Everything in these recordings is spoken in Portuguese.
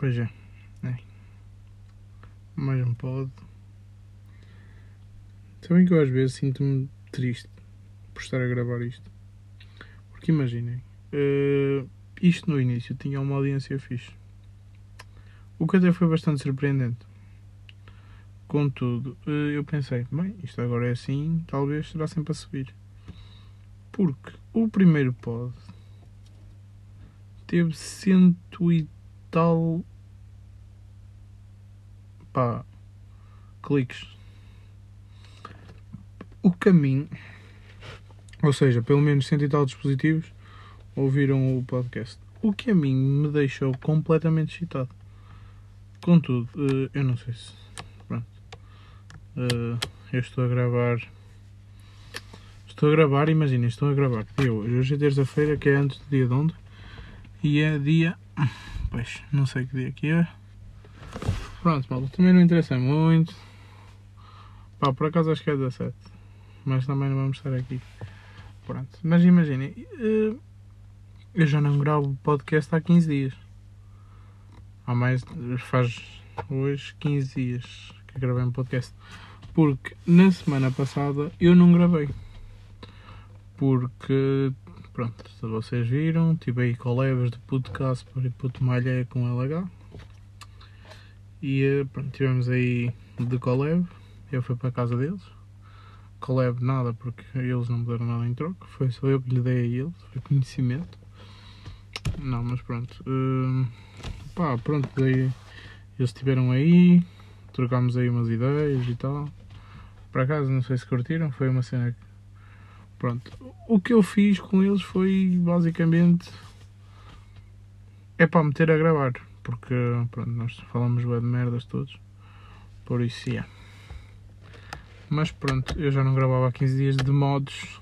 Pois é. é. Mais um pod. Sabem que eu às vezes sinto-me triste por estar a gravar isto. Porque imaginem, uh, isto no início tinha uma audiência fixe. O que até foi bastante surpreendente. Contudo, uh, eu pensei, bem, isto agora é assim, talvez será sempre a subir. Porque o primeiro pod teve cento e tal pá, cliques. O caminho, ou seja, pelo menos cento e tal dispositivos ouviram o podcast. O que a mim me deixou completamente excitado. Contudo, eh, eu não sei se. Pronto. Eh, eu estou a gravar. Estou a gravar, imaginem, estou a gravar. Eu, hoje é terça-feira, que é antes do dia de onde? E é dia. Pois, não sei que dia que é. Pronto, malta, também não interessa muito. Pá, por acaso acho que é 17. Mas também não vamos estar aqui. Pronto, mas imaginem, eh, eu já não gravo podcast há 15 dias. Há mais, faz hoje 15 dias que gravei um podcast. Porque na semana passada eu não gravei. Porque, pronto, se vocês viram, tive aí collabs de podcast e puto malha com LH. E eh, pronto, tivemos aí de collab. Eu fui para a casa deles. Collab nada, porque eles não me deram nada em troca. Foi só eu que lhe dei a eles. Foi conhecimento. Não, mas pronto. Uh, pá, pronto, daí eles estiveram aí. Trocámos aí umas ideias e tal. Por acaso, não sei se curtiram. Foi uma cena que. Pronto. O que eu fiz com eles foi basicamente. É para meter a gravar porque pronto, nós falamos bem de merdas todos. Por isso, yeah. Mas pronto, eu já não gravava há 15 dias de modos.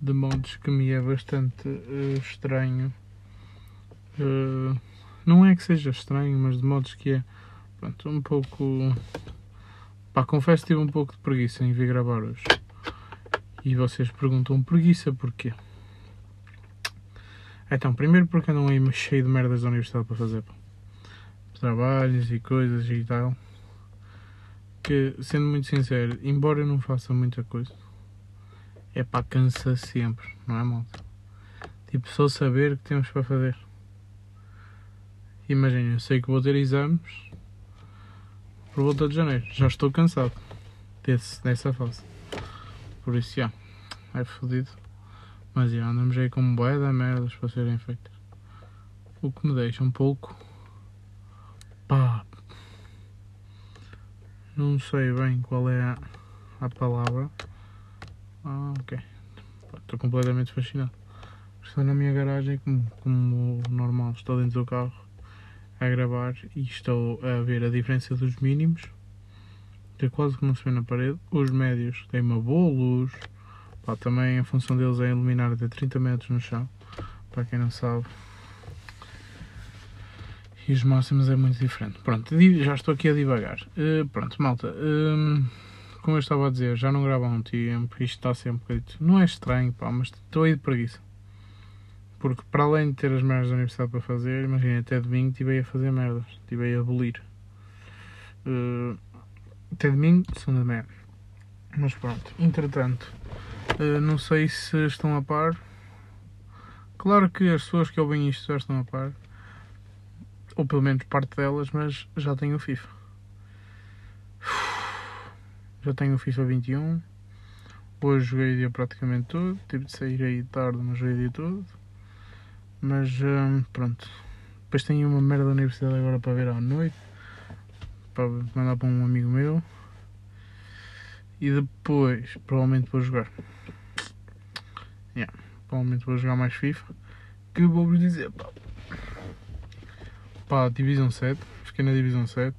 De modos que me é bastante uh, estranho. Uh, não é que seja estranho, mas de modos que é pronto, um pouco. Pá, confesso que tive um pouco de preguiça em vir gravar hoje. E vocês perguntam preguiça porquê? Então, primeiro porque andam aí cheio de merdas da universidade para fazer. Trabalhos e coisas e tal. Que, sendo muito sincero, embora eu não faça muita coisa, é para cansa sempre, não é malta? Tipo, só saber o que temos para fazer. Imagina, eu sei que vou ter exames por volta de janeiro. Já estou cansado desse, dessa fase. Por isso, já, é fodido. Mas já andamos aí com bué da merdas para serem feitas. O que me deixa um pouco. pá. Não sei bem qual é a, a palavra. Ah, ok. Estou completamente fascinado. Estou na minha garagem, como, como normal, estou dentro do carro a gravar e estou a ver a diferença dos mínimos. Que quase que não se vê na parede. Os médios têm uma boa luz Pá, também a função deles é iluminar até 30 metros no chão, para quem não sabe. E os máximos é muito diferente. Pronto, já estou aqui a divagar. Uh, pronto, malta. Uh, como eu estava a dizer, já não gravo há um tempo. Isto está sempre um Não é estranho, pá, mas estou aí de preguiça. Porque para além de ter as merdas da universidade para fazer, imagina, até domingo estive a fazer merdas. Estive a abolir. Uh, até domingo, segunda merda. Mas pronto, entretanto, Uh, não sei se estão a par. Claro que as pessoas que ouvem isto já estão a par. Ou pelo menos parte delas, mas já tenho o FIFA. Já tenho o FIFA 21. Hoje joguei o dia praticamente todo. Tive de sair aí tarde, mas joguei o dia todo. Mas hum, pronto. Depois tenho uma merda da universidade agora para ver à noite. Para mandar para um amigo meu. E depois provavelmente vou jogar. Yeah, provavelmente vou jogar mais FIFA. Que vou-vos dizer, pá. Pá, Divisão 7. Fiquei na Divisão 7.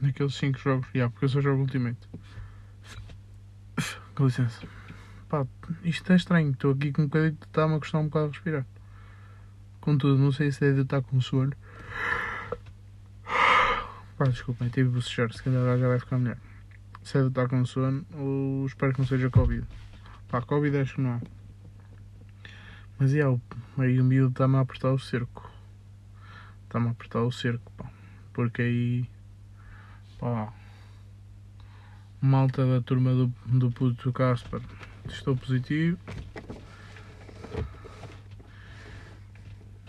Naqueles 5 jogos. Yeah, porque eu só jogo Ultimate. Com licença. Pá, isto é estranho. Estou aqui com um bocadinho. Está-me a custar um bocado respirar. Contudo, não sei se é de estar com sono. Pá, desculpem, tive de bocejar. Se calhar já vai ficar melhor. Se é de estar com sono, ou espero que não seja Covid. Pá, Covid acho que não há. Mas é, aí o miúdo está-me a apertar o cerco. está-me a apertar o cerco, pá. Porque aí, pá, malta da turma do, do puto Casper, estou positivo.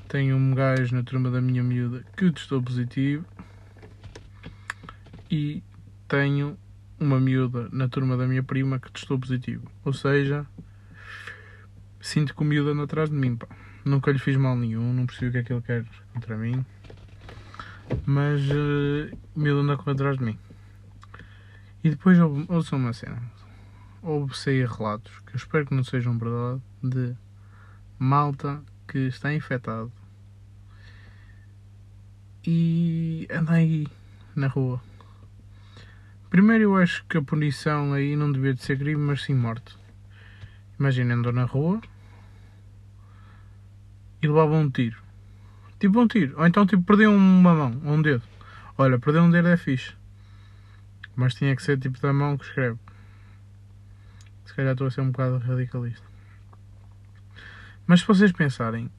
Tenho um gajo na turma da minha miúda que testou positivo. E tenho uma miúda na turma da minha prima que testou positivo. Ou seja, sinto que o miúdo anda atrás de mim, pá. Nunca lhe fiz mal nenhum, não percebi o que é que ele quer contra mim. Mas uh, o miúdo anda atrás de mim. E depois ouçam uma cena. Houve sair relatos, que eu espero que não sejam verdade, de malta que está infectado e anda aí na rua. Primeiro eu acho que a punição aí não devia de ser crime, mas sim morte. Imagina, andou na rua e levava um tiro. Tipo um tiro. Ou então tipo perdeu uma mão, um dedo. Olha, perder um dedo é fixe. Mas tinha que ser tipo da mão que escreve. Se calhar estou a ser um bocado radicalista. Mas se vocês pensarem,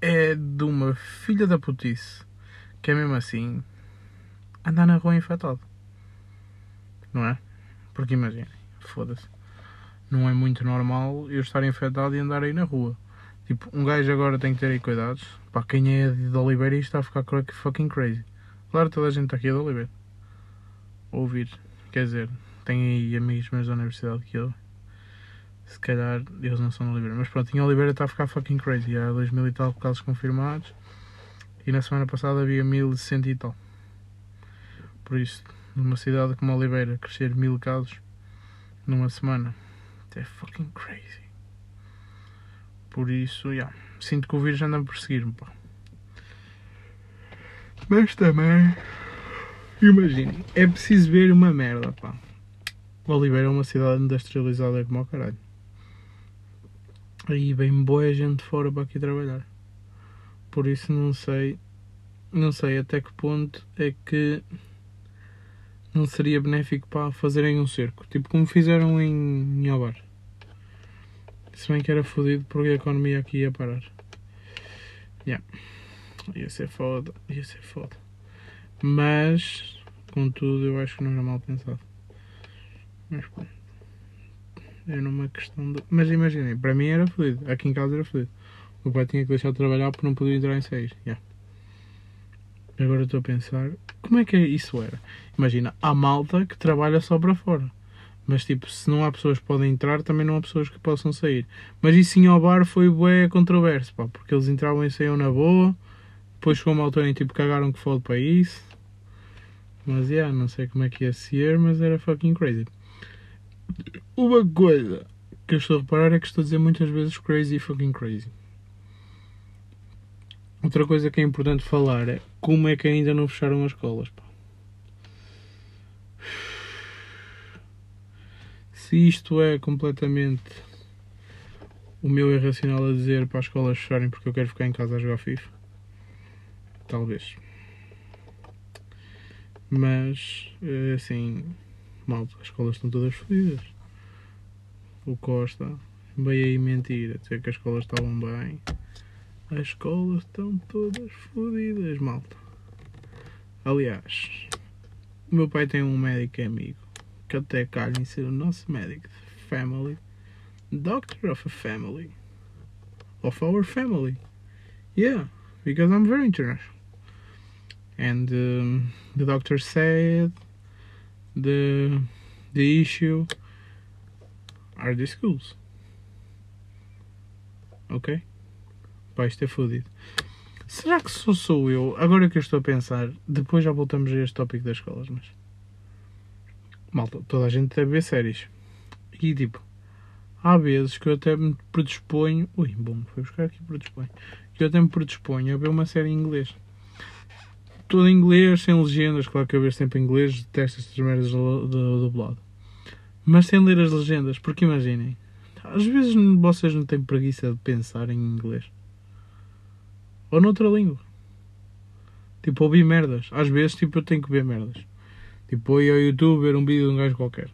é de uma filha da putice que é mesmo assim andar na rua infectado. Não é? Porque imaginem, foda-se. Não é muito normal eu estar infectado e andar aí na rua. Tipo, um gajo agora tem que ter aí cuidados. Para quem é de Oliveira está a ficar fucking crazy. Claro, toda a gente está aqui de Oliveira ouvir. Quer dizer, tenho aí amigos meus da universidade que eu. Se calhar eles não são de Oliveira. Mas pronto, em Oliveira está a ficar fucking crazy. Há 2 mil e tal casos confirmados. E na semana passada havia 1100 e tal. Por isso, numa cidade como Oliveira, crescer mil casos numa semana. É fucking crazy. Por isso, yeah, sinto que o vírus anda a perseguir-me. Mas também Imaginem, é preciso ver uma merda, pá. Oliveira é uma cidade industrializada como o caralho. Aí vem boa gente fora para aqui trabalhar. Por isso não sei. Não sei até que ponto é que não seria benéfico para fazerem um cerco. Tipo como fizeram em, em Obar. Se bem que era fodido porque a economia aqui ia parar. Yeah. Ia ser foda, ia ser foda. Mas, contudo, eu acho que não era mal pensado. Mas pronto. Era uma questão de. Mas imaginei, para mim era fodido. Aqui em casa era fodido. O pai tinha que deixar de trabalhar porque não podia entrar em 6. Yeah. Agora estou a pensar, como é que isso era? Imagina, há malta que trabalha só para fora. Mas tipo, se não há pessoas que podem entrar, também não há pessoas que possam sair. Mas isso em bar foi bué controverso, pá, porque eles entravam e saíam na boa. Depois chegou uma altura em tipo cagaram que foda para isso. Mas yeah, não sei como é que ia ser, mas era fucking crazy. Uma coisa que eu estou a reparar é que estou a dizer muitas vezes crazy fucking crazy. Outra coisa que é importante falar é como é que ainda não fecharam as escolas. Pá. Se isto é completamente o meu irracional a dizer para as escolas fecharem porque eu quero ficar em casa a jogar FIFA, talvez. Mas, eh, assim, malta, as escolas estão todas fodidas. O Costa veio aí mentir, dizer que as escolas estavam bem. As escolas estão todas fodidas, malta. Aliás, o meu pai tem um médico amigo que até calha em ser o nosso médico de family. Doctor of a family. Of our family. Yeah, because I'm very international. and um, the doctor said the the issue are the schools. Ok? Vai ter fodido. Será que só sou eu? Agora que eu estou a pensar, depois já voltamos a este tópico das escolas, mas. Malta, toda a gente deve ver séries. E tipo, há vezes que eu até me predisponho. Ui, bom, foi buscar aqui predisponho. Que eu até me predisponho a ver uma série em inglês tudo em inglês, sem legendas. Claro que eu vejo sempre em inglês, detesto estas merdas do dublado. Mas sem ler as legendas, porque imaginem, às vezes vocês não têm preguiça de pensar em inglês ou noutra língua. Tipo, ouvir merdas. Às vezes, tipo, eu tenho que ver merdas. Tipo, ir ao YouTube ver um vídeo de um gajo qualquer.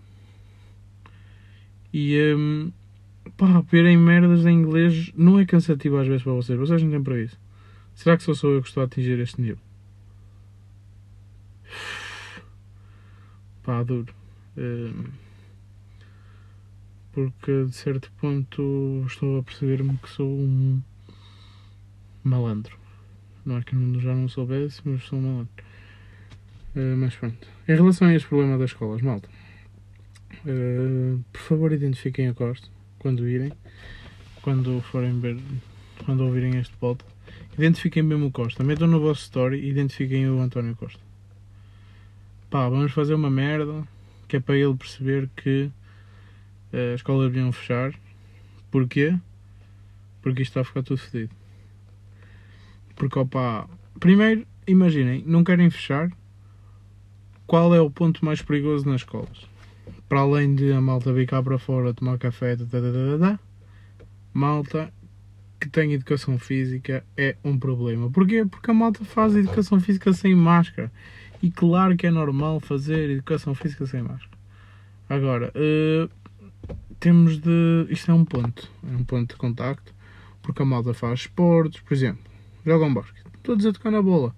E, um, pá, verem merdas em inglês não é cansativo às vezes para vocês. Vocês não têm para isso. Será que só sou eu que estou a atingir este nível? Pá, duro. Hum, porque de certo ponto estou a perceber-me que sou um malandro. Não é que já não soubesse, mas sou malandro. Uh, mas pronto. Em relação a este problema das escolas, malta, uh, por favor identifiquem a Costa quando irem, quando forem ver, quando ouvirem este pod. Identifiquem mesmo o Costa. Metam no vosso story e identifiquem o António Costa. Pá, vamos fazer uma merda que é para ele perceber que uh, as escolas deviam fechar. Porquê? Porque isto está a ficar tudo fedido. Porque, opá, primeiro, imaginem, não querem fechar qual é o ponto mais perigoso nas escolas? Para além de a malta vir cá para fora tomar café, dadadada, malta que tem educação física é um problema. Porquê? Porque a malta faz educação física sem máscara. E claro que é normal fazer educação física sem máscara. Agora, uh, temos de. Isto é um ponto. É um ponto de contacto. Porque a malta faz esportes, por exemplo, jogam basquete. Todos a tocar na bola.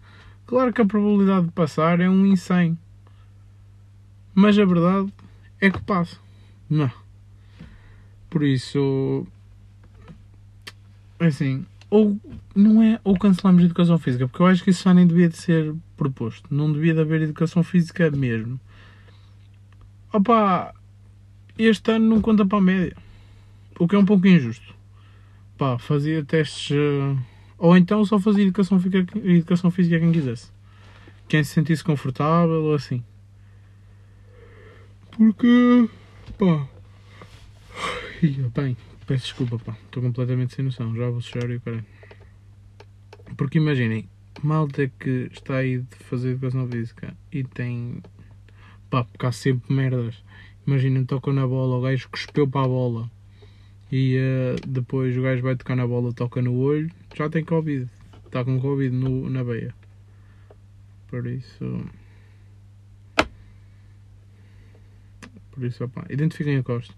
Claro que a probabilidade de passar é um em 100. Mas a verdade é que passa. Não. Por isso. Assim. Ou não é. Ou cancelamos a educação física. Porque eu acho que isso já nem devia de ser proposto. Não devia de haver educação física mesmo. Opa! Este ano não conta para a média. O que é um pouco injusto. Pá, fazia testes. Uh, ou então só fazia educação física, educação física quem quisesse. Quem se sentisse confortável ou assim. Porque. pá. Bem, peço desculpa, pá. Estou completamente sem noção. Já vou chorar e caralho. Porque imaginem, malta que está aí de fazer educação física e tem. pá, porque há sempre merdas. Imaginem, tocam na bola, o gajo cuspeu para a bola e uh, depois o gajo vai tocar na bola, toca no olho, já tem Covid. Está com Covid no, na veia. Por isso. Por isso, opa, identifiquem a Costa.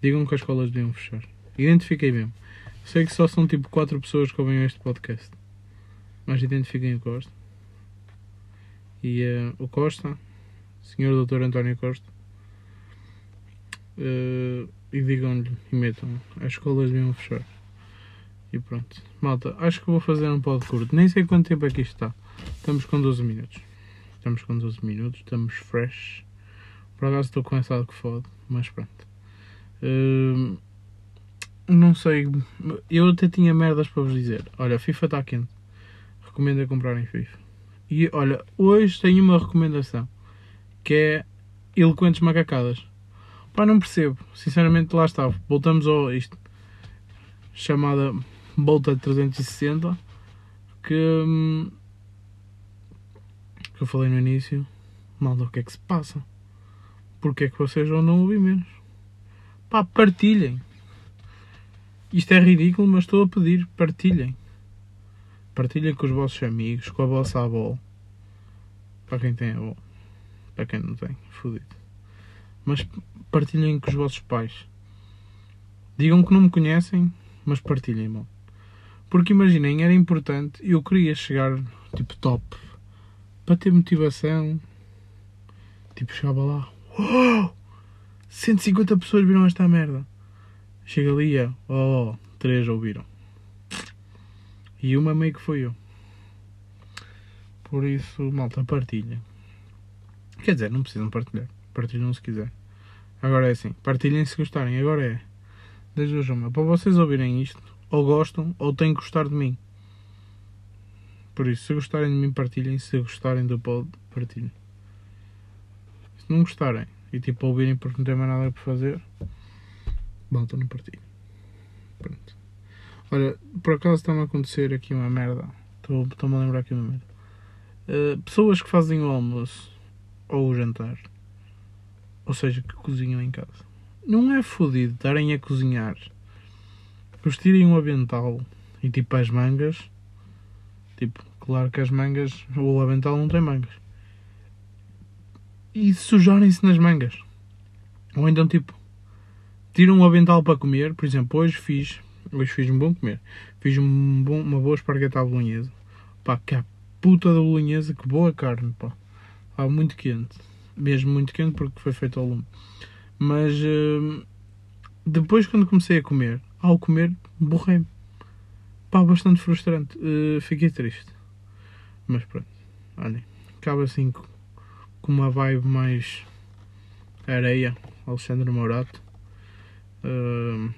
Digam que as escolas deviam fechar. Identifiquem mesmo. Sei que só são tipo 4 pessoas que ouvem este podcast. Mas identifiquem o Costa. E uh, o Costa, Sr. Dr. António Costa. Uh, e digam-lhe e metam. As escolas deviam fechar. E pronto. Malta, acho que vou fazer um pod curto. Nem sei quanto tempo aqui está. Estamos com 12 minutos. Estamos com 12 minutos. Estamos fresh. Por acaso estou algo que fode, mas pronto. Uh, não sei. Eu até tinha merdas para vos dizer. Olha, FIFA está quente. Recomendo a comprarem FIFA. E olha, hoje tenho uma recomendação que é Eloquentes Macacadas. Pá, não percebo. Sinceramente, lá está. Voltamos ao isto. Chamada Volta 360. Que, hum, que eu falei no início. Malda, o que é que se passa? porque é que vocês andam a ouvir menos? Pá, partilhem. Isto é ridículo, mas estou a pedir, partilhem. Partilhem com os vossos amigos, com a vossa avó. Para quem tem avó. Para quem não tem, fodido. Mas partilhem com os vossos pais. Digam que não me conhecem, mas partilhem, mano. Porque imaginem, era importante, eu queria chegar tipo top para ter motivação. Tipo, chegava lá, Oh, 150 pessoas viram esta merda. Chega ali e oh, três ouviram. E uma meio que foi eu. Por isso, malta, partilha. Quer dizer, não precisam partilhar. Partilham se quiser. Agora é assim, partilhem se gostarem. Agora é. Desde hoje uma. Para vocês ouvirem isto, ou gostam, ou têm que gostar de mim. Por isso, se gostarem de mim, partilhem. Se gostarem do pod, partilhem se não gostarem e tipo ouvirem porque não tem mais nada para fazer, voltam no partido. Pronto. Olha, por acaso está-me a acontecer aqui uma merda. Estou-me a lembrar aqui uma merda. Uh, pessoas que fazem o almoço ou o jantar, ou seja, que cozinham em casa, não é fodido estarem a cozinhar, vestirem um avental e tipo as mangas. Tipo, claro que as mangas, o avental não tem mangas e sujarem-se nas mangas. Ou então, tipo, tiram um avental para comer. Por exemplo, hoje fiz, hoje fiz um bom comer. Fiz um bom, uma boa espargueta à bolonhesa. Pá, que a puta da bolonhesa, que boa carne, pá. Pá, muito quente. Mesmo muito quente porque foi feito ao lume. Mas hum, depois quando comecei a comer, ao comer, borrei-me. Pá, bastante frustrante. Uh, fiquei triste. Mas pronto, olhem. Acaba assim com com uma vibe mais areia, Alexandre Morato. Uh,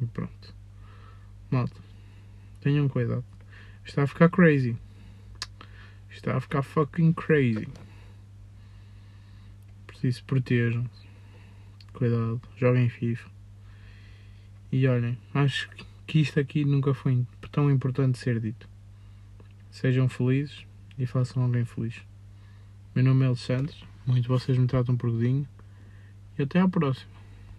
e pronto. Malta, tenham cuidado. Está a ficar crazy. Está a ficar fucking crazy. Preciso protejam-se. Cuidado, joguem FIFA. E olhem, acho que isto aqui nunca foi tão importante ser dito. Sejam felizes e façam alguém feliz. Meu nome é Alexandre, muito vocês me tratam por Godinho e até à próxima.